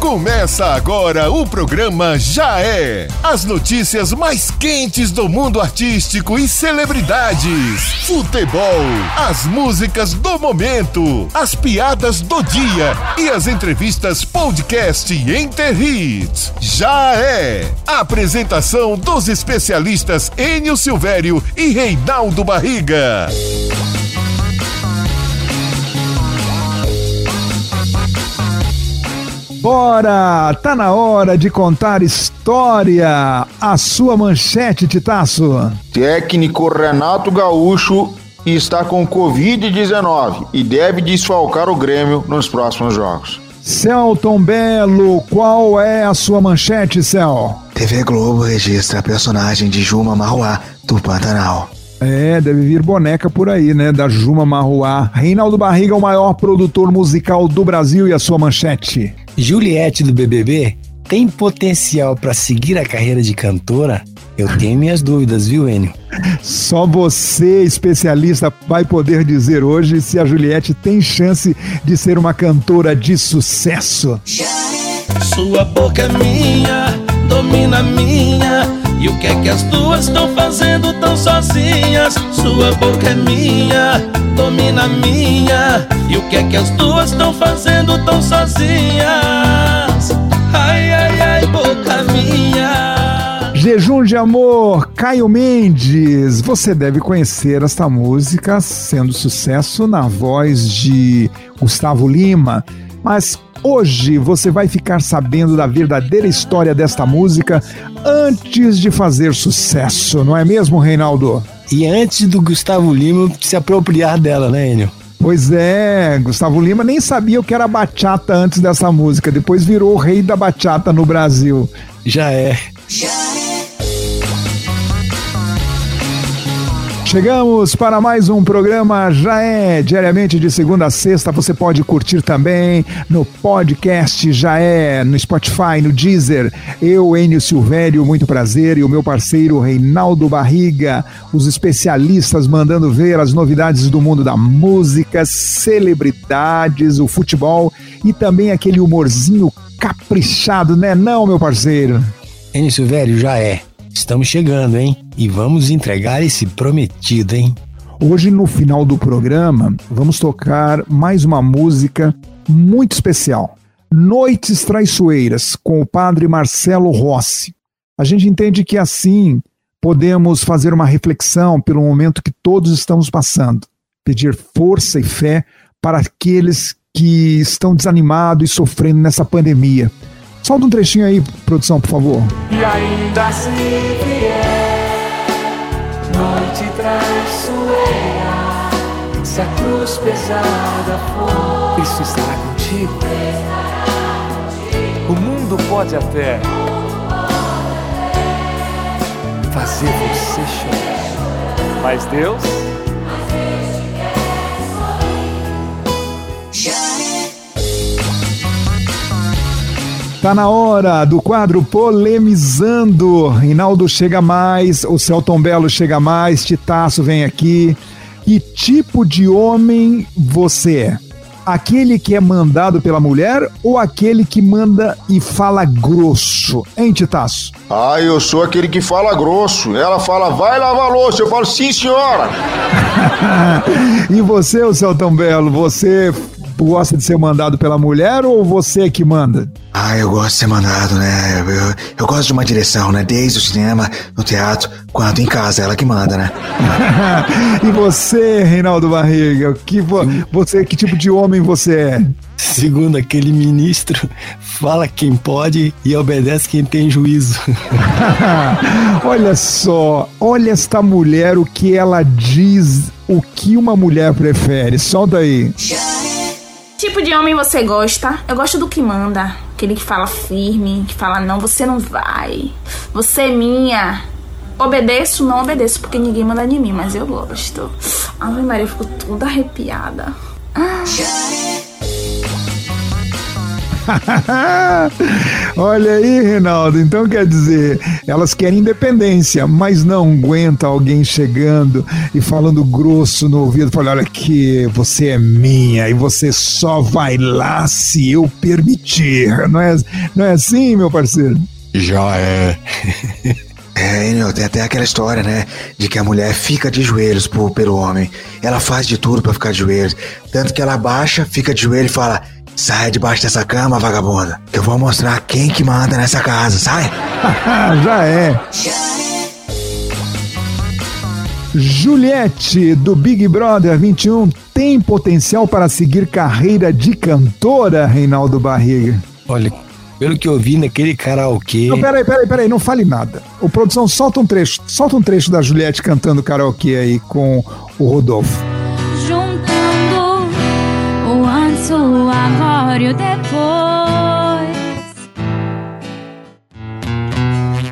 Começa agora o programa Já É. As notícias mais quentes do mundo artístico e celebridades. Futebol, as músicas do momento, as piadas do dia e as entrevistas podcast Enter Hits. Já É. Apresentação dos especialistas Enio Silvério e Reinaldo Barriga. Bora! Tá na hora de contar história. A sua manchete, Titaço. Técnico Renato Gaúcho está com Covid-19 e deve desfalcar o Grêmio nos próximos jogos. Celton Belo, qual é a sua manchete, Cel? TV Globo registra a personagem de Juma Marruá do Pantanal. É, deve vir boneca por aí, né? Da Juma Marruá. Reinaldo Barriga, o maior produtor musical do Brasil e a sua manchete. Juliette do BBB tem potencial para seguir a carreira de cantora? Eu tenho minhas dúvidas, viu, Enio? Só você, especialista, vai poder dizer hoje se a Juliette tem chance de ser uma cantora de sucesso. Sua boca é minha, domina minha. E o que é que as duas estão fazendo tão sozinhas? Sua boca é minha, domina minha. E o que é que as duas estão fazendo tão sozinhas? Ai, ai, ai, boca minha. Jejum de Amor, Caio Mendes. Você deve conhecer esta música sendo sucesso na voz de Gustavo Lima. Mas Hoje você vai ficar sabendo da verdadeira história desta música antes de fazer sucesso, não é mesmo, Reinaldo? E antes do Gustavo Lima se apropriar dela, né, Enio? Pois é, Gustavo Lima nem sabia o que era bachata antes dessa música, depois virou o rei da bachata no Brasil. Já é. Já Chegamos para mais um programa Já é diariamente de segunda a sexta. Você pode curtir também no podcast Já é, no Spotify, no Deezer. Eu, Enio Silvério, muito prazer, e o meu parceiro Reinaldo Barriga, os especialistas mandando ver as novidades do mundo da música, celebridades, o futebol e também aquele humorzinho caprichado, né, não, meu parceiro? Enio Silvério, já é. Estamos chegando, hein? E vamos entregar esse prometido, hein? Hoje, no final do programa, vamos tocar mais uma música muito especial. Noites Traiçoeiras, com o padre Marcelo Rossi. A gente entende que assim podemos fazer uma reflexão pelo momento que todos estamos passando. Pedir força e fé para aqueles que estão desanimados e sofrendo nessa pandemia. Solta um trechinho aí, produção, por favor. E ainda se vier noite traiçoeira, se a cruz pesada for, Cristo estará contigo. O mundo pode até fazer você chorar, mas Deus Tá na hora do quadro Polemizando. Rinaldo chega mais, o Celton Belo chega mais, Titaço vem aqui. Que tipo de homem você é? Aquele que é mandado pela mulher ou aquele que manda e fala grosso? Hein, Titaço? Ah, eu sou aquele que fala grosso. Ela fala, vai lavar louça. Eu falo, sim, senhora. e você, o Celton Belo, você gosta de ser mandado pela mulher ou você que manda? Ah, eu gosto de ser mandado, né? Eu, eu gosto de uma direção, né? Desde o cinema, no teatro, quanto em casa, ela que manda, né? e você, Reinaldo Barriga, que vo, você, que tipo de homem você é? Segundo aquele ministro, fala quem pode e obedece quem tem juízo. olha só, olha esta mulher, o que ela diz, o que uma mulher prefere. Solta aí. Tipo de homem você gosta? Eu gosto do que manda. Aquele que fala firme, que fala não, você não vai. Você é minha. Obedeço, não obedeço, porque ninguém manda de mim, mas eu gosto. Ave Maria, eu fico toda arrepiada. Ah. Olha aí, Reinaldo. Então quer dizer, elas querem independência, mas não aguenta alguém chegando e falando grosso no ouvido, falando: olha aqui, você é minha e você só vai lá se eu permitir. Não é, não é assim, meu parceiro? Já é. É, tem até aquela história, né? De que a mulher fica de joelhos por, pelo homem. Ela faz de tudo para ficar de joelhos. Tanto que ela baixa, fica de joelho e fala: Sai debaixo dessa cama, vagabunda. Que eu vou mostrar quem que manda nessa casa, sai! Já é. Juliette, do Big Brother 21, tem potencial para seguir carreira de cantora, Reinaldo Barriga? Olha, pelo que eu vi naquele karaokê. Não, peraí, peraí, peraí, não fale nada. O produção, solta um trecho, solta um trecho da Juliette cantando karaokê aí com o Rodolfo. Agora e o depois.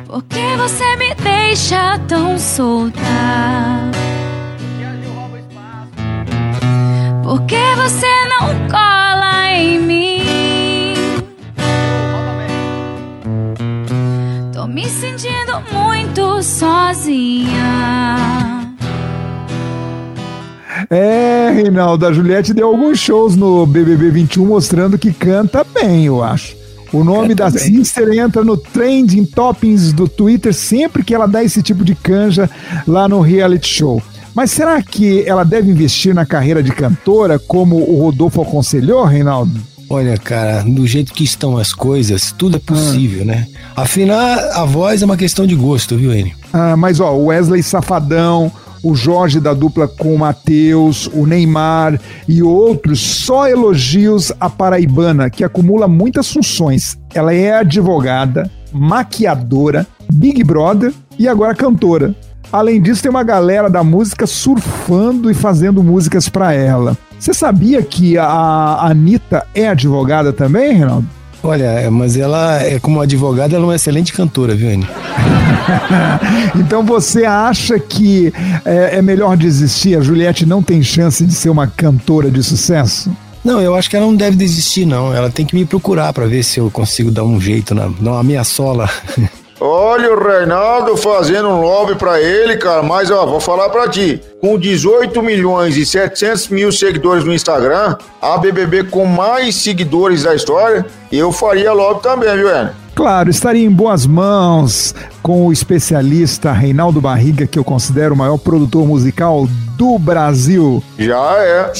Por que você me deixa tão solta? Por que você não cola em mim? Tô me sentindo muito sozinha. É, Reinaldo, a Juliette deu alguns shows no BBB 21 mostrando que canta bem, eu acho. O nome da Sister entra no trending toppings do Twitter sempre que ela dá esse tipo de canja lá no reality show. Mas será que ela deve investir na carreira de cantora, como o Rodolfo aconselhou, Reinaldo? Olha, cara, do jeito que estão as coisas, tudo é possível, né? Afinar a voz é uma questão de gosto, viu, Enio? Ah, mas ó, Wesley Safadão, o Jorge da dupla com o Matheus, o Neymar e outros, só elogios à paraibana, que acumula muitas funções. Ela é advogada, maquiadora, Big Brother e agora cantora. Além disso, tem uma galera da música surfando e fazendo músicas pra ela. Você sabia que a Anitta é advogada também, Reinaldo? Olha, mas ela, é como advogada, ela é uma excelente cantora, viu, Enio? então você acha que é, é melhor desistir? A Juliette não tem chance de ser uma cantora de sucesso? Não, eu acho que ela não deve desistir, não. Ela tem que me procurar pra ver se eu consigo dar um jeito na, na minha sola. Olha o Reinaldo fazendo um lobby pra ele, cara, mas ó, vou falar pra ti. Com 18 milhões e 700 mil seguidores no Instagram, a BBB com mais seguidores da história, eu faria lobby também, viu, Enio? Claro, estaria em boas mãos com o especialista Reinaldo Barriga, que eu considero o maior produtor musical do Brasil. Já é.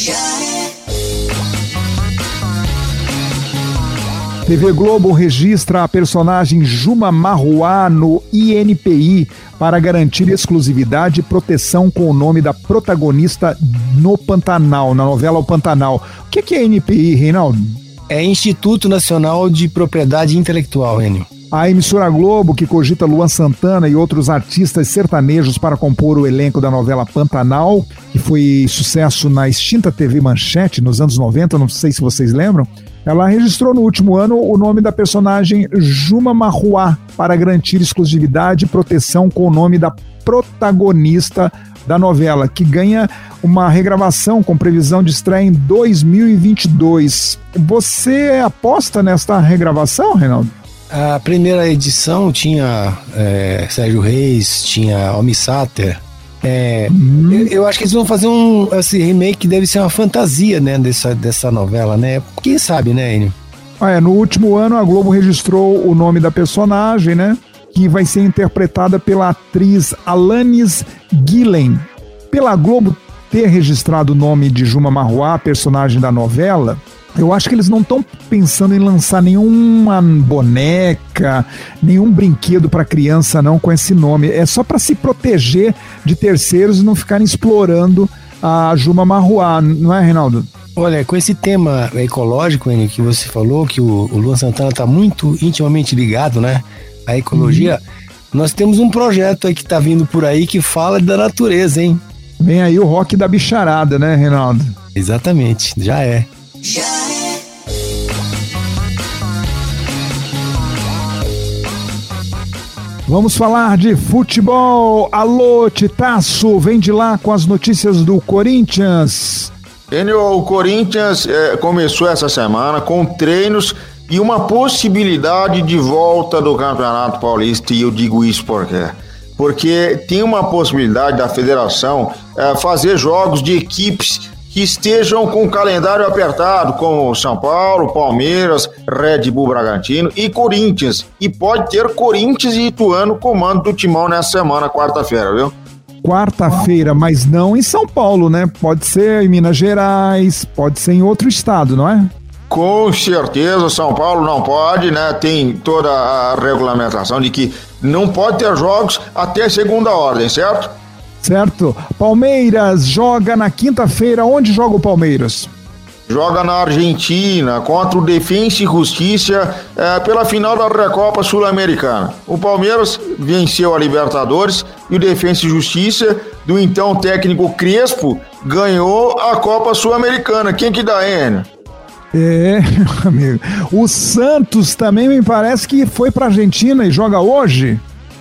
TV Globo registra a personagem Juma Marruá no INPI para garantir exclusividade e proteção com o nome da protagonista no Pantanal, na novela O Pantanal. O que é INPI, Reinaldo? É Instituto Nacional de Propriedade Intelectual, Enio. A emissora Globo, que cogita Luan Santana e outros artistas sertanejos para compor o elenco da novela Pantanal, que foi sucesso na extinta TV Manchete nos anos 90, não sei se vocês lembram, ela registrou no último ano o nome da personagem Juma Marruá para garantir exclusividade e proteção com o nome da protagonista da novela, que ganha uma regravação com previsão de estreia em 2022. Você aposta nesta regravação, Reinaldo? A primeira edição tinha é, Sérgio Reis, tinha Almi. É, Hum. eu, eu acho que eles vão fazer um esse remake deve ser uma fantasia, né, dessa, dessa novela, né? Quem sabe, né, Enio? Ah, é, no último ano a Globo registrou o nome da personagem, né? Que vai ser interpretada pela atriz Alanis Gillen. Pela Globo ter registrado o nome de Juma Marruá, personagem da novela, eu acho que eles não estão pensando em lançar nenhuma boneca, nenhum brinquedo para criança não com esse nome. É só para se proteger de terceiros e não ficarem explorando a Juma Marruá, não é, Reinaldo? Olha, com esse tema ecológico, Enio, que você falou, que o, o Luan Santana está muito intimamente ligado, né, à ecologia, nós temos um projeto aí que está vindo por aí que fala da natureza, hein? Vem aí o rock da bicharada, né, Reinaldo? Exatamente, já é. Vamos falar de futebol. Alô, Titaço, vem de lá com as notícias do Corinthians. O Corinthians eh, começou essa semana com treinos e uma possibilidade de volta do Campeonato Paulista, e eu digo isso por quê? Porque tem uma possibilidade da federação é, fazer jogos de equipes que estejam com o calendário apertado, como São Paulo, Palmeiras, Red Bull Bragantino e Corinthians. E pode ter Corinthians e Ituano comando do timão nessa semana, quarta-feira, viu? Quarta-feira, mas não em São Paulo, né? Pode ser em Minas Gerais, pode ser em outro estado, não é? Com certeza, São Paulo não pode, né? Tem toda a regulamentação de que não pode ter jogos até segunda ordem, certo? Certo. Palmeiras joga na quinta-feira. Onde joga o Palmeiras? Joga na Argentina contra o Defensa e Justiça é, pela final da Recopa Sul-Americana. O Palmeiras venceu a Libertadores e o Defensa e Justiça, do então técnico Crespo, ganhou a Copa Sul-Americana. Quem que dá, Enio? É, meu amigo. O Santos também me parece que foi para Argentina e joga hoje.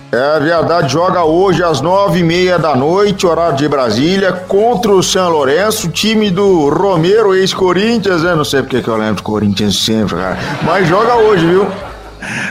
É verdade, joga hoje às nove e meia da noite, horário de Brasília, contra o São Lourenço, time do Romero, ex-Corinthians, né? Não sei porque que eu lembro do Corinthians sempre, cara. Mas joga hoje, viu?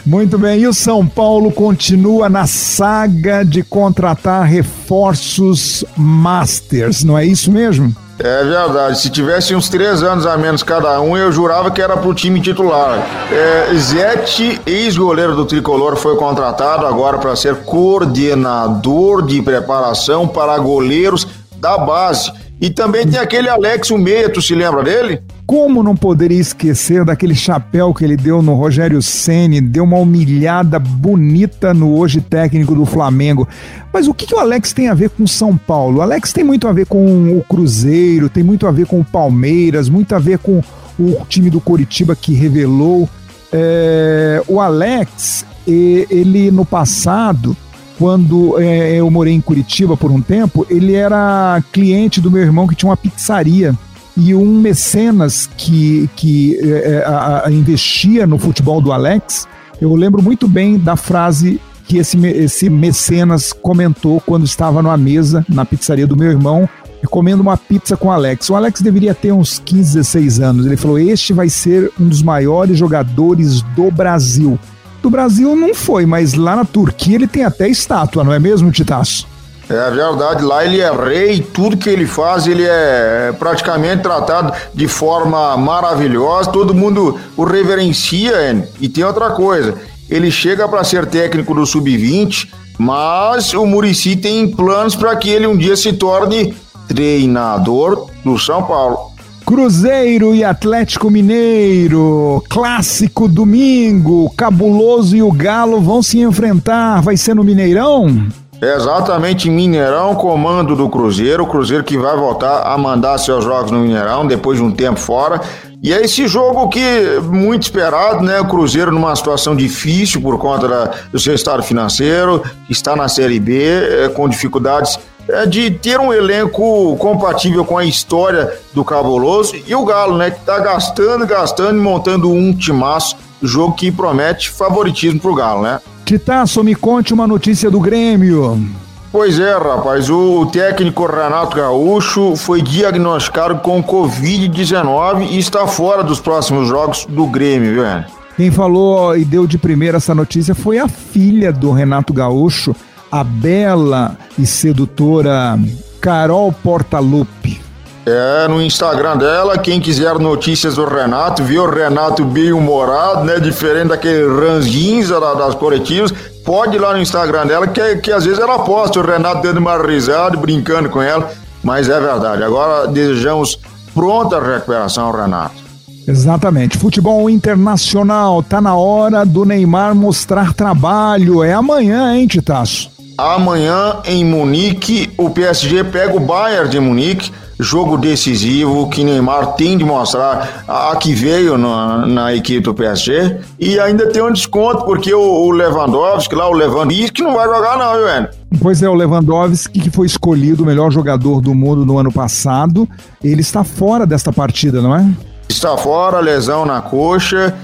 Muito bem, e o São Paulo continua na saga de contratar reforços Masters, não é isso mesmo? É verdade. Se tivesse uns três anos a menos cada um, eu jurava que era pro time titular. É, Zete, ex-goleiro do tricolor, foi contratado agora para ser coordenador de preparação para goleiros da base. E também tem aquele Alex o Meia, tu se lembra dele? Como não poderia esquecer daquele chapéu que ele deu no Rogério Ceni, deu uma humilhada bonita no hoje técnico do Flamengo. Mas o que, que o Alex tem a ver com São Paulo? O Alex tem muito a ver com o Cruzeiro, tem muito a ver com o Palmeiras, muito a ver com o time do Coritiba que revelou. É, o Alex, ele no passado, quando é, eu morei em Curitiba por um tempo, ele era cliente do meu irmão que tinha uma pizzaria e um mecenas que, que é, a, a, investia no futebol do Alex, eu lembro muito bem da frase que esse, esse mecenas comentou quando estava numa mesa na pizzaria do meu irmão, comendo uma pizza com o Alex. O Alex deveria ter uns 15, 16 anos. Ele falou: Este vai ser um dos maiores jogadores do Brasil. Do Brasil não foi, mas lá na Turquia ele tem até estátua, não é mesmo, Titaço? É verdade, lá ele é rei, tudo que ele faz ele é praticamente tratado de forma maravilhosa, todo mundo o reverencia. E tem outra coisa, ele chega para ser técnico do Sub-20, mas o Murici tem planos para que ele um dia se torne treinador do São Paulo. Cruzeiro e Atlético Mineiro, clássico domingo, Cabuloso e o Galo vão se enfrentar, vai ser no Mineirão? Exatamente, Mineirão, comando do Cruzeiro. O Cruzeiro que vai voltar a mandar seus jogos no Mineirão depois de um tempo fora. E é esse jogo que muito esperado, né? O Cruzeiro numa situação difícil por conta da, do seu estado financeiro, está na Série B, é, com dificuldades é, de ter um elenco compatível com a história do Cabuloso. E o Galo, né? Que está gastando, gastando e montando um timaço. Jogo que promete favoritismo pro Galo, né? Titaço, me conte uma notícia do Grêmio. Pois é, rapaz, o técnico Renato Gaúcho foi diagnosticado com Covid-19 e está fora dos próximos jogos do Grêmio, viu, Quem falou e deu de primeira essa notícia foi a filha do Renato Gaúcho, a bela e sedutora Carol Portalupe. É, no Instagram dela, quem quiser notícias do Renato, viu o Renato bem humorado, né? Diferente daquele ranzinza das coletivas, pode ir lá no Instagram dela, que, que às vezes ela posta o Renato dando uma risada, brincando com ela, mas é verdade. Agora desejamos pronta recuperação Renato. Exatamente. Futebol internacional, tá na hora do Neymar mostrar trabalho. É amanhã, hein, Titaço? Amanhã em Munique, o PSG pega o Bayern de Munique jogo decisivo que Neymar tem de mostrar a que veio na, na equipe do PSG e ainda tem um desconto porque o, o Lewandowski lá, o Lewandowski não vai jogar não, velho. Pois é, o Lewandowski que foi escolhido o melhor jogador do mundo no ano passado, ele está fora desta partida, não é? Está fora, lesão na coxa.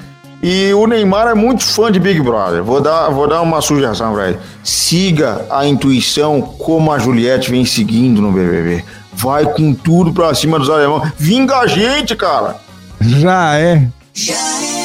E o Neymar é muito fã de Big Brother. Vou dar, vou dar uma sugestão pra ele. Siga a intuição como a Juliette vem seguindo no BBB vai com tudo pra cima dos alemães. Vinga a gente, cara! Já é. Já é.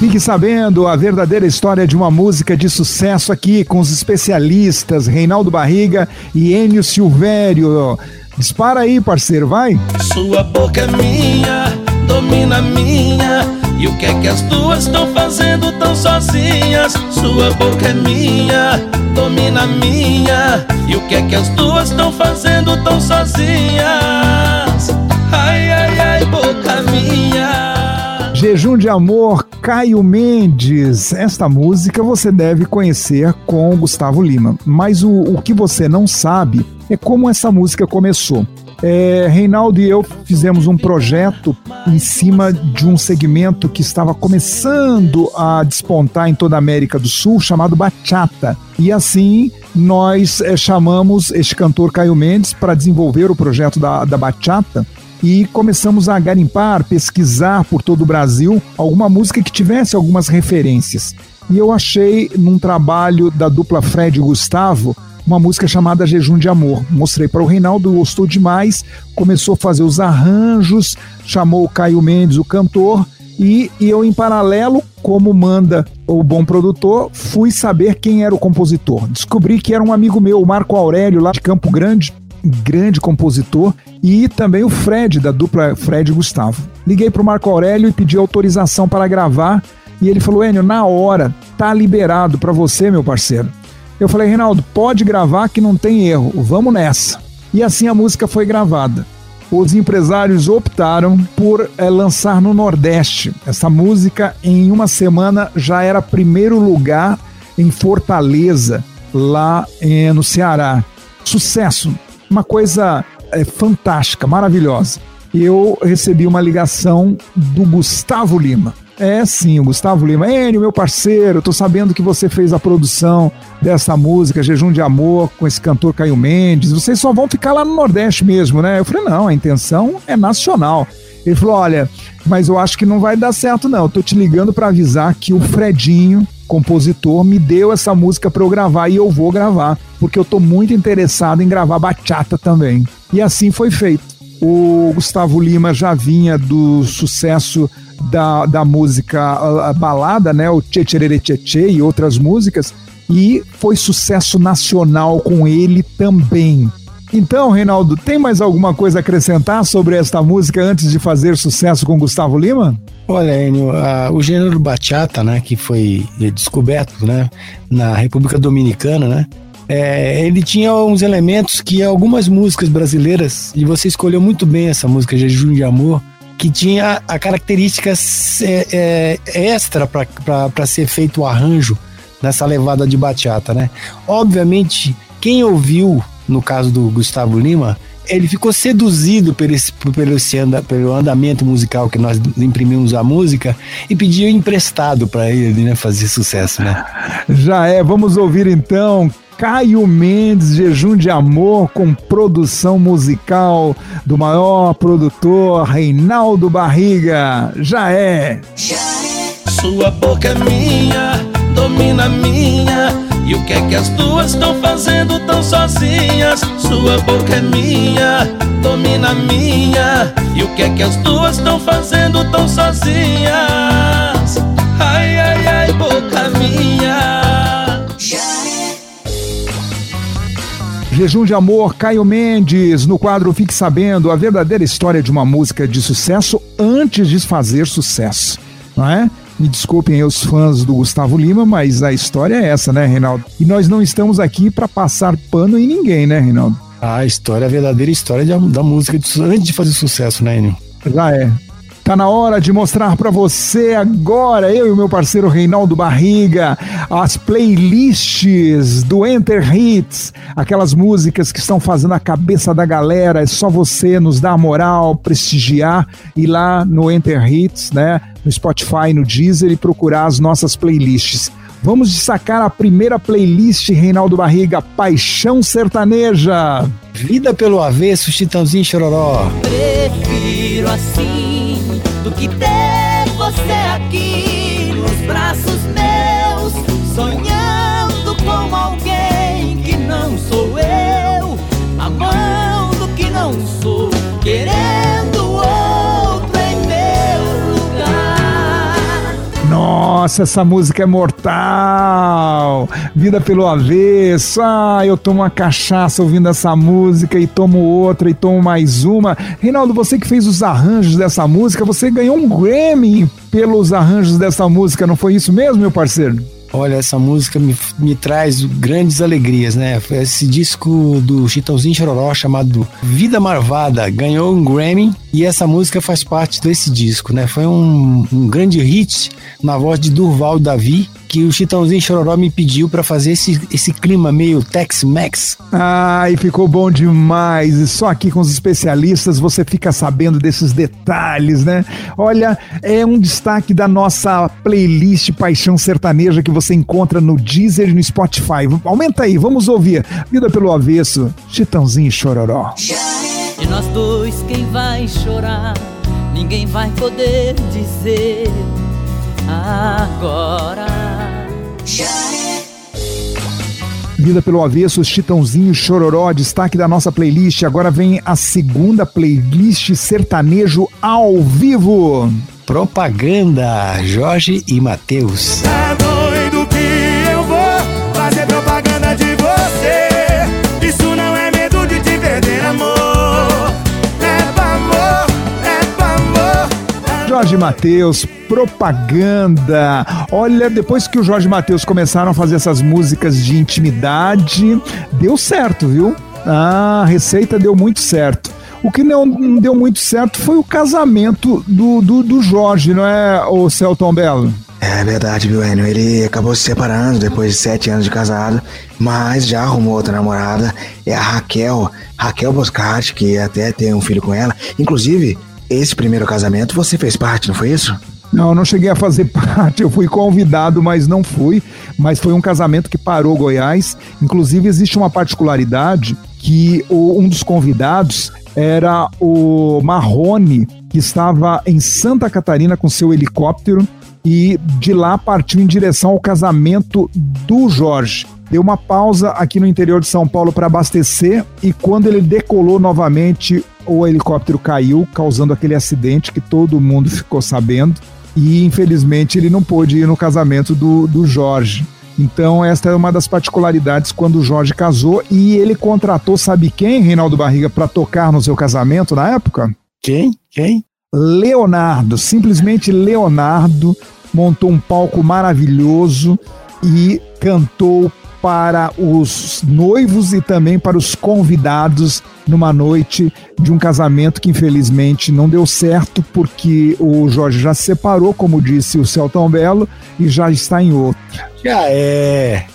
Fique sabendo a verdadeira história de uma música de sucesso aqui com os especialistas Reinaldo Barriga e Enio Silvério. Dispara aí, parceiro, vai. Sua boca é minha, domina minha. E o que é que as duas estão fazendo tão sozinhas? Sua boca é minha, domina minha. E o que é que as duas estão fazendo tão sozinhas? Ai, ai, ai, boca minha. Jejum de Amor, Caio Mendes. Esta música você deve conhecer com Gustavo Lima. Mas o, o que você não sabe é como essa música começou. É, Reinaldo e eu fizemos um projeto em cima de um segmento que estava começando a despontar em toda a América do Sul, chamado Bachata. E assim nós é, chamamos este cantor Caio Mendes para desenvolver o projeto da, da Bachata e começamos a garimpar, pesquisar por todo o Brasil alguma música que tivesse algumas referências. E eu achei num trabalho da dupla Fred e Gustavo uma música chamada Jejum de Amor. Mostrei para o Reinaldo, gostou demais, começou a fazer os arranjos, chamou o Caio Mendes, o cantor, e, e, eu, em paralelo, como manda o bom produtor, fui saber quem era o compositor. Descobri que era um amigo meu, o Marco Aurélio, lá de Campo Grande, grande compositor, e também o Fred, da dupla Fred e Gustavo. Liguei para o Marco Aurélio e pedi autorização para gravar, e ele falou: Enio, na hora, tá liberado para você, meu parceiro. Eu falei, Reinaldo, pode gravar que não tem erro, vamos nessa. E assim a música foi gravada. Os empresários optaram por é, lançar no Nordeste. Essa música, em uma semana, já era primeiro lugar em Fortaleza, lá é, no Ceará. Sucesso, uma coisa é, fantástica, maravilhosa. Eu recebi uma ligação do Gustavo Lima. É sim, o Gustavo Lima. Enio, meu parceiro, tô sabendo que você fez a produção dessa música, Jejum de Amor, com esse cantor Caio Mendes. Vocês só vão ficar lá no Nordeste mesmo, né? Eu falei, não, a intenção é nacional. Ele falou: olha, mas eu acho que não vai dar certo, não. Eu tô te ligando para avisar que o Fredinho, compositor, me deu essa música para eu gravar e eu vou gravar, porque eu tô muito interessado em gravar bachata também. E assim foi feito. O Gustavo Lima já vinha do sucesso da, da música balada, né, o Tchê Tchê Tchê e outras músicas, e foi sucesso nacional com ele também. Então, Reinaldo, tem mais alguma coisa a acrescentar sobre esta música antes de fazer sucesso com Gustavo Lima? Olha, Enio, a, o gênero bachata, né, que foi descoberto, né, na República Dominicana, né, é, ele tinha uns elementos que algumas músicas brasileiras, e você escolheu muito bem essa música, Jejum de Amor, que tinha a característica é, é, extra para ser feito o arranjo nessa levada de bachata, né? Obviamente, quem ouviu, no caso do Gustavo Lima, ele ficou seduzido pelo, esse, pelo, esse anda, pelo andamento musical que nós imprimimos a música e pediu emprestado para ele né, fazer sucesso, né? Já é, vamos ouvir então Caio Mendes, Jejum de Amor, com produção musical do maior produtor, Reinaldo Barriga. Já é. Sua boca é minha, domina minha. E o que é que as duas estão fazendo tão sozinhas? Sua boca é minha, domina minha. E o que é que as duas estão fazendo tão sozinhas? Ai, ai, Jejum de Amor, Caio Mendes, no quadro Fique Sabendo, a verdadeira história de uma música de sucesso antes de fazer sucesso, não é? Me desculpem aí os fãs do Gustavo Lima, mas a história é essa, né, Reinaldo? E nós não estamos aqui para passar pano em ninguém, né, Reinaldo? A história, a verdadeira história da música de, antes de fazer sucesso, né, Enio? Já é. Tá na hora de mostrar para você agora, eu e o meu parceiro Reinaldo Barriga, as playlists do Enter Hits, aquelas músicas que estão fazendo a cabeça da galera. É só você nos dar a moral, prestigiar, ir lá no Enter Hits, né, no Spotify, no Deezer e procurar as nossas playlists. Vamos destacar a primeira playlist, Reinaldo Barriga, Paixão Sertaneja. Vida pelo avesso, Chitãozinho Chororó. Prefiro assim do que ter você aqui nos braços Nossa, essa música é mortal! Vida pelo avesso. Ah, eu tomo uma cachaça ouvindo essa música e tomo outra e tomo mais uma. Reinaldo, você que fez os arranjos dessa música, você ganhou um Grammy pelos arranjos dessa música, não foi isso mesmo, meu parceiro? Olha, essa música me, me traz grandes alegrias, né? Esse disco do Chitãozinho Chororó chamado Vida Marvada ganhou um Grammy e essa música faz parte desse disco, né? Foi um, um grande hit na voz de Durval Davi, que o Chitãozinho Chororó me pediu para fazer esse, esse clima meio Tex-Mex. Ai, ficou bom demais. E só aqui com os especialistas você fica sabendo desses detalhes, né? Olha, é um destaque da nossa playlist Paixão Sertaneja que você encontra no Deezer e no Spotify. Aumenta aí, vamos ouvir. Vida pelo avesso, Chitãozinho Chororó. De nós dois, quem vai chorar? Ninguém vai poder dizer agora. Vida pelo avesso, Chitãozinho Chororó, destaque da nossa playlist. Agora vem a segunda playlist sertanejo ao vivo. Propaganda, Jorge e Matheus. Tá Jorge Matheus, propaganda. Olha, depois que o Jorge Matheus começaram a fazer essas músicas de intimidade, deu certo, viu? A receita deu muito certo. O que não, não deu muito certo foi o casamento do, do, do Jorge, não é, o Celton Belo? É verdade, viu, Enio? Ele acabou se separando depois de sete anos de casado, mas já arrumou outra namorada. É a Raquel, Raquel Boscati, que até tem um filho com ela. Inclusive, esse primeiro casamento você fez parte, não foi isso? Não, não cheguei a fazer parte, eu fui convidado, mas não fui. Mas foi um casamento que parou Goiás. Inclusive, existe uma particularidade que o, um dos convidados era o Marrone, que estava em Santa Catarina com seu helicóptero e de lá partiu em direção ao casamento do Jorge. Deu uma pausa aqui no interior de São Paulo para abastecer e quando ele decolou novamente, o helicóptero caiu, causando aquele acidente que todo mundo ficou sabendo. E infelizmente ele não pôde ir no casamento do, do Jorge. Então, esta é uma das particularidades quando o Jorge casou e ele contratou, sabe quem, Reinaldo Barriga, para tocar no seu casamento na época? Quem? Quem? Leonardo, simplesmente Leonardo montou um palco maravilhoso e cantou para os noivos e também para os convidados numa noite de um casamento que infelizmente não deu certo porque o Jorge já se separou, como disse o Celtão Belo, e já está em outra. Já é.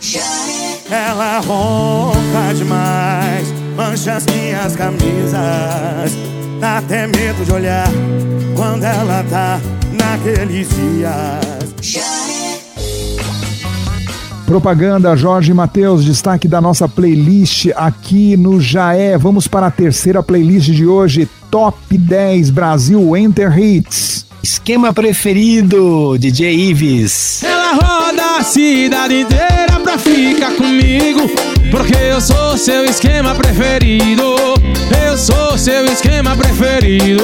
Ela ronca demais, mancha as minhas camisas. Dá até medo de olhar quando ela tá naqueles dias. Propaganda Jorge Matheus, destaque da nossa playlist aqui no Jaé. Vamos para a terceira playlist de hoje, Top 10 Brasil Enter Hits. Esquema preferido, DJ Ives. Ela roda a cidade inteira pra ficar comigo. Porque eu sou seu esquema preferido. Eu sou seu esquema preferido.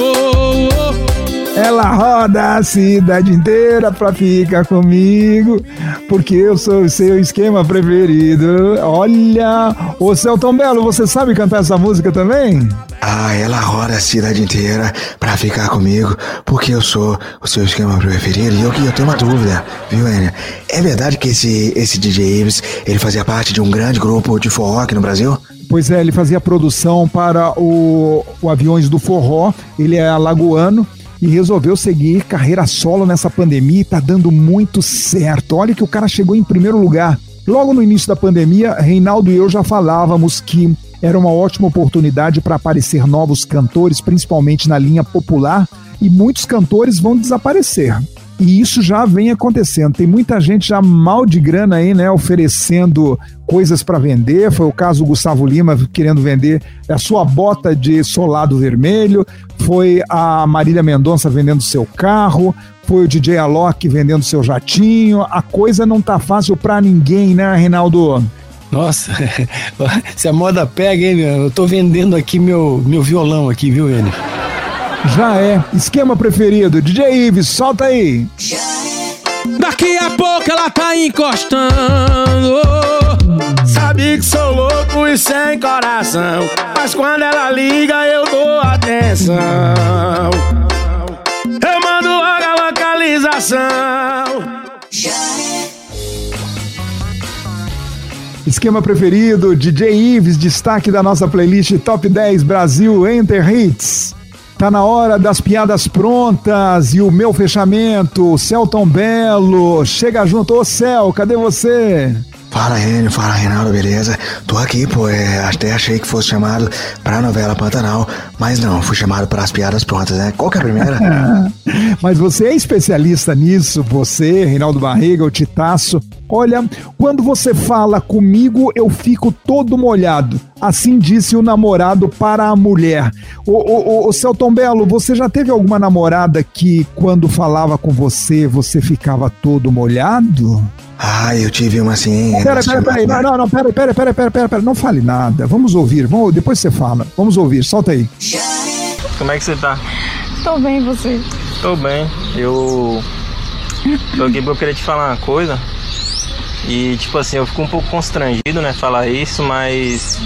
Ela roda a cidade inteira pra ficar comigo, porque eu sou o seu esquema preferido. Olha, ô Celton Belo, você sabe cantar essa música também? Ah, ela roda a cidade inteira pra ficar comigo, porque eu sou o seu esquema preferido. E eu, eu tenho uma dúvida, viu, Enia? É verdade que esse, esse DJ Ives, ele fazia parte de um grande grupo de forró aqui no Brasil? Pois é, ele fazia produção para o, o Aviões do Forró, ele é alagoano e resolveu seguir carreira solo nessa pandemia e tá dando muito certo. Olha que o cara chegou em primeiro lugar. Logo no início da pandemia, Reinaldo e eu já falávamos que era uma ótima oportunidade para aparecer novos cantores, principalmente na linha popular, e muitos cantores vão desaparecer. E isso já vem acontecendo. Tem muita gente já mal de grana aí, né, oferecendo coisas para vender. Foi o caso do Gustavo Lima querendo vender a sua bota de solado vermelho. Foi a Marília Mendonça vendendo seu carro. Foi o DJ Alok vendendo seu jatinho. A coisa não tá fácil para ninguém, né, Reinaldo? Nossa, se a moda pega, hein, meu? Eu tô vendendo aqui meu, meu violão aqui, viu, Enio? Já é. Esquema preferido. DJ Ives, solta aí. Daqui a pouco ela tá encostando. Sabe que sou louco e sem coração. Mas quando ela liga, eu dou atenção. Eu mando logo a localização. Esquema preferido, DJ Ives, destaque da nossa playlist Top 10 Brasil Enter Hits. Tá na hora das piadas prontas e o meu fechamento, Celton Belo. Chega junto, ô Cel, cadê você? Fala, Renio, fala, Reinaldo, beleza? Tô aqui, pô, é, até achei que fosse chamado pra novela Pantanal, mas não, fui chamado para as piadas prontas, né? Qual que é a primeira? Mas você é especialista nisso, você, Reinaldo Barriga, o Titaço. Olha, quando você fala comigo, eu fico todo molhado. Assim disse o namorado para a mulher. Ô, ô, ô, Celton Belo, você já teve alguma namorada que, quando falava com você, você ficava todo molhado? Ah, eu tive uma assim. Pera, pera, pera, não, não, não, pera, pera, pera, pera, pera, pera, não fale nada. Vamos ouvir, vamos, depois você fala. Vamos ouvir, solta aí. Como é que você tá? Tô bem, e você? Tô bem. Eu tô aqui porque eu queria te falar uma coisa. E tipo assim, eu fico um pouco constrangido, né, falar isso, mas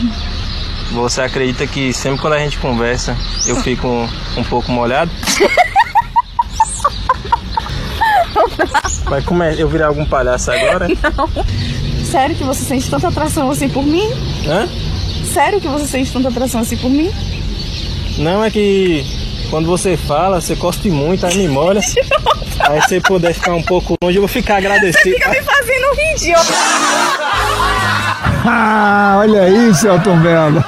você acredita que sempre quando a gente conversa eu fico um, um pouco molhado? Mas como é? Eu virar algum palhaço agora? Não. Sério que você sente tanta atração assim por mim? Hã? Sério que você sente tanta atração assim por mim? Não, é que quando você fala, você cospe muito, aí me molha. aí você puder ficar um pouco longe, eu vou ficar agradecido. Fica me fazendo rir, idiota. Ah, olha aí, Celton Belo.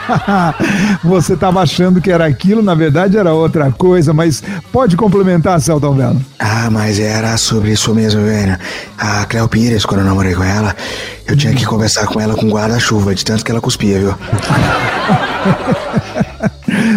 Você estava achando que era aquilo, na verdade era outra coisa, mas pode complementar, Celton Belo. Ah, mas era sobre isso mesmo, velho. A Cleo Pires, quando eu namorei com ela, eu tinha que conversar com ela com guarda-chuva, de tanto que ela cuspia, viu?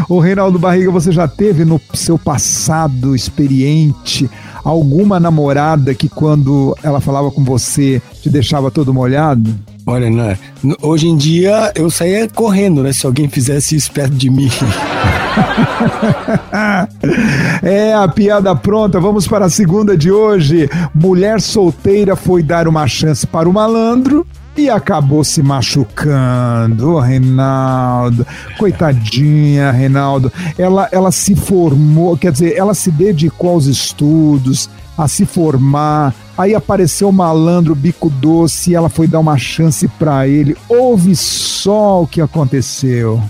O Reinaldo Barriga, você já teve no seu passado experiente alguma namorada que quando ela falava com você te deixava todo molhado? Olha, né? hoje em dia eu saía correndo, né? Se alguém fizesse isso perto de mim. é a piada pronta. Vamos para a segunda de hoje. Mulher solteira foi dar uma chance para o malandro e acabou se machucando. Ô, Reinaldo, coitadinha, Reinaldo. Ela, ela se formou, quer dizer, ela se dedicou aos estudos, a se formar. Aí apareceu o malandro bico doce e ela foi dar uma chance para ele. Ouve só o que aconteceu.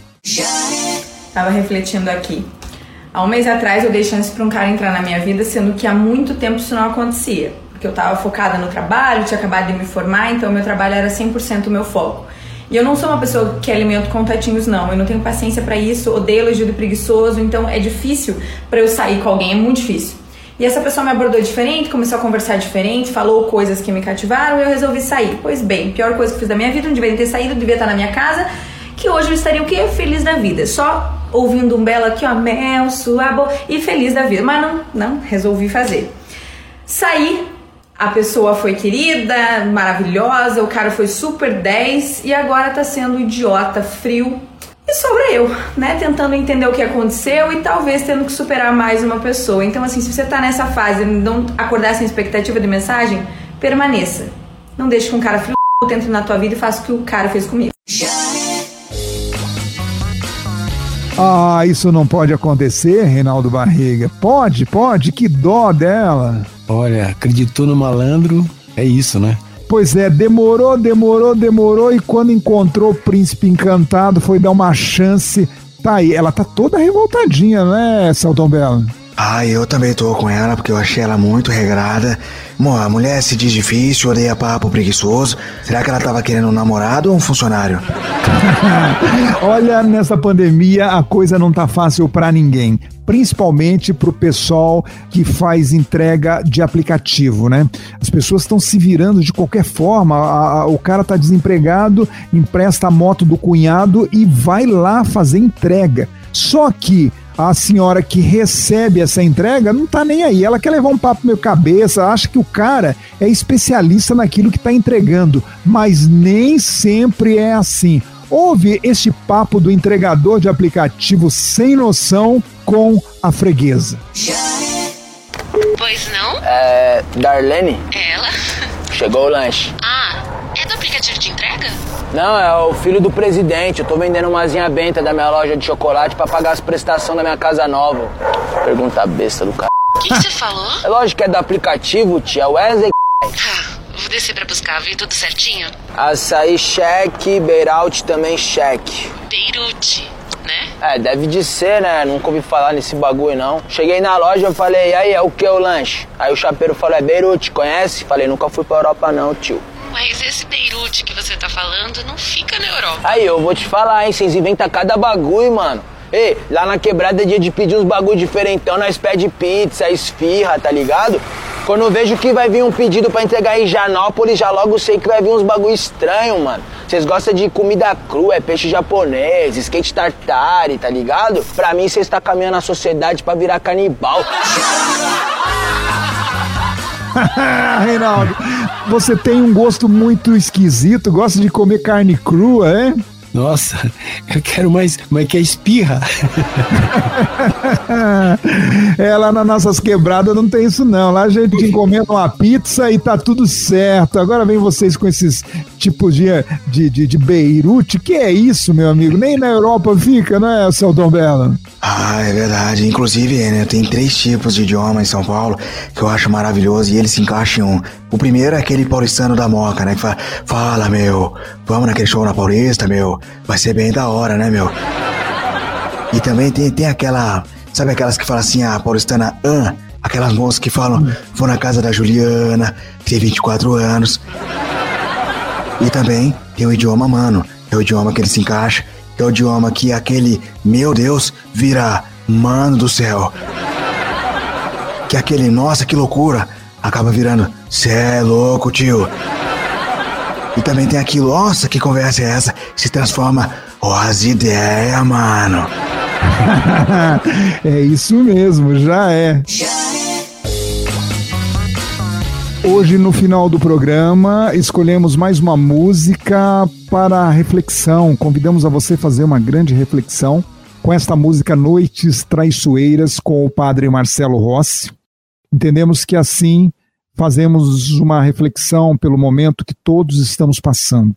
Tava refletindo aqui. Há um mês atrás eu dei chance para um cara entrar na minha vida, sendo que há muito tempo isso não acontecia. Porque eu tava focada no trabalho, tinha acabado de me formar, então meu trabalho era 100% o meu foco. E eu não sou uma pessoa que alimento contatinhos, não. Eu não tenho paciência para isso, odeio elogio de preguiçoso, então é difícil para eu sair com alguém, é muito difícil. E essa pessoa me abordou diferente, começou a conversar diferente, falou coisas que me cativaram e eu resolvi sair. Pois bem, pior coisa que fiz da minha vida, não deveria ter saído, devia estar na minha casa, que hoje eu estaria o quê? Feliz da vida. Só ouvindo um belo aqui, ó, mel, sua boa, e feliz da vida. Mas não, não, resolvi fazer. Saí, a pessoa foi querida, maravilhosa, o cara foi super 10 e agora tá sendo idiota, frio, sobra eu, né? Tentando entender o que aconteceu e talvez tendo que superar mais uma pessoa. Então, assim, se você tá nessa fase e não acordar sem expectativa de mensagem, permaneça. Não deixe que um cara filho entre na tua vida e faça o que o cara fez comigo. Ah, isso não pode acontecer, Reinaldo Barriga. Pode, pode, que dó dela. Olha, acreditou no malandro, é isso, né? Pois é, demorou, demorou, demorou e quando encontrou o príncipe encantado foi dar uma chance. Tá aí, ela tá toda revoltadinha, né, Celton Belo? Ah, eu também tô com ela porque eu achei ela muito regrada. Bom, a mulher se diz difícil, odeia papo preguiçoso. Será que ela tava querendo um namorado ou um funcionário? Olha, nessa pandemia a coisa não tá fácil para ninguém, principalmente pro pessoal que faz entrega de aplicativo, né? As pessoas estão se virando de qualquer forma. A, a, o cara tá desempregado, empresta a moto do cunhado e vai lá fazer entrega. Só que a senhora que recebe essa entrega não tá nem aí. Ela quer levar um papo meio cabeça, acha que o cara é especialista naquilo que está entregando, mas nem sempre é assim. Houve este papo do entregador de aplicativo sem noção com a freguesa. Pois não? É. Darlene? É ela? Chegou o lanche. Ah, é do aplicativo de entrega? Não, é o filho do presidente. Eu tô vendendo uma asinha benta da minha loja de chocolate pra pagar as prestações da minha casa nova. Pergunta besta do cara. O que que você falou? É lógico que é do aplicativo, tia. Wesley. Ah, pra buscar, veio tudo certinho? Açaí cheque, Beiraut também cheque. Beirute, né? É, deve de ser, né? Nunca ouvi falar nesse bagulho, não. Cheguei na loja, eu falei, aí, é o que o lanche? Aí o chapeiro falou, é Beirute, conhece? Falei, nunca fui pra Europa não, tio. Mas esse Beirute que você tá falando não fica na Europa. Aí, eu vou te falar, hein? Vocês inventam cada bagulho, mano. Ei, lá na quebrada é dia de pedir uns bagulho diferentão, nós pede pizza, esfirra, tá ligado? Quando eu vejo que vai vir um pedido pra entregar em Janópolis, já logo sei que vai vir uns bagulho estranho, mano. Vocês gostam de comida crua, é peixe japonês, skate tartare, tá ligado? Pra mim, vocês tá caminhando na sociedade pra virar canibal. Reinaldo, você tem um gosto muito esquisito, gosta de comer carne crua, é? Nossa, eu quero mais, mas que é espirra. é, lá nas nossas quebradas não tem isso não. Lá a gente encomenda uma pizza e tá tudo certo. Agora vem vocês com esses tipos de, de, de, de Beirute. Que é isso, meu amigo? Nem na Europa fica, não é, seu Dom Belo? Ah, é verdade. Inclusive, né, tem três tipos de idioma em São Paulo que eu acho maravilhoso e eles se encaixam em um. O primeiro é aquele paulistano da Moca, né? Que fala, fala, meu, vamos naquele show na Paulista, meu. Vai ser bem da hora, né, meu? E também tem, tem aquela. Sabe aquelas que falam assim, a paulistana an? Aquelas moças que falam, vou na casa da Juliana, tem 24 anos. E também tem o idioma mano, é o idioma que ele se encaixa, é o idioma que aquele, meu Deus, vira mano do céu. Que aquele, nossa, que loucura, acaba virando, cê é louco, tio. E também tem aquilo, nossa, que conversa é essa? Se transforma, ó, as ideias, mano. é isso mesmo, já é. Hoje, no final do programa, escolhemos mais uma música para reflexão. Convidamos a você fazer uma grande reflexão com esta música Noites Traiçoeiras com o padre Marcelo Rossi. Entendemos que assim fazemos uma reflexão pelo momento que todos estamos passando.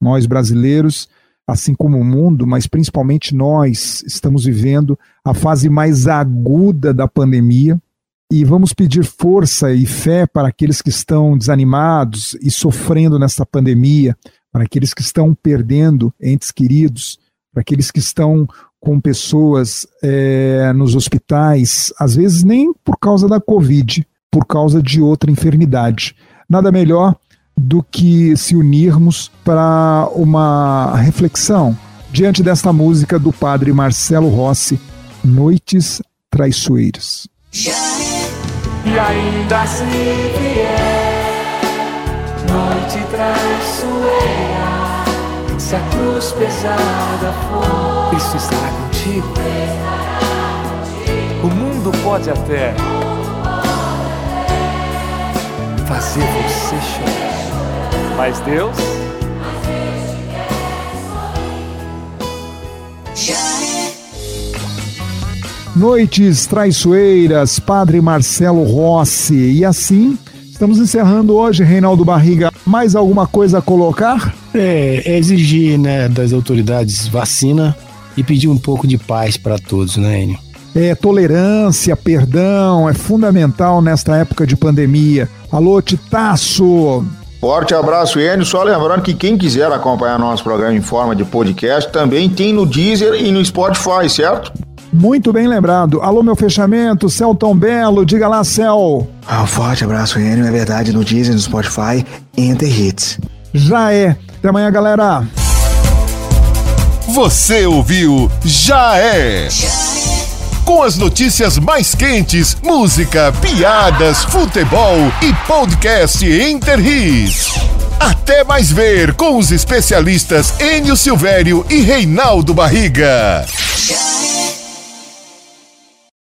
Nós brasileiros, assim como o mundo, mas principalmente nós, estamos vivendo a fase mais aguda da pandemia e vamos pedir força e fé para aqueles que estão desanimados e sofrendo nessa pandemia, para aqueles que estão perdendo entes queridos, para aqueles que estão com pessoas é, nos hospitais, às vezes nem por causa da Covid, por causa de outra enfermidade. Nada melhor do que se unirmos para uma reflexão diante desta música do padre Marcelo Rossi, Noites Traiçoeiras. E ainda se vier noite traiçoeira, se a cruz pesada for, Cristo estará contigo. O mundo pode até fazer você chorar, mas Deus Noites Traiçoeiras, Padre Marcelo Rossi. E assim, estamos encerrando hoje, Reinaldo Barriga. Mais alguma coisa a colocar? É, é exigir né, das autoridades vacina e pedir um pouco de paz para todos, né, Enio? É, tolerância, perdão, é fundamental nesta época de pandemia. Alô, Titaço! Forte abraço, Enio. Só lembrando que quem quiser acompanhar nosso programa em forma de podcast também tem no Deezer e no Spotify, certo? Muito bem lembrado. Alô, meu fechamento, Celton Belo, diga lá, Cel. Ah, um forte abraço, Enio. É verdade, no Deezer, no Spotify e The Hits. Já é. Até amanhã, galera. Você ouviu Já é. Com as notícias mais quentes, música, piadas, futebol e podcast Inter Hits. Até mais ver com os especialistas Enio Silvério e Reinaldo Barriga.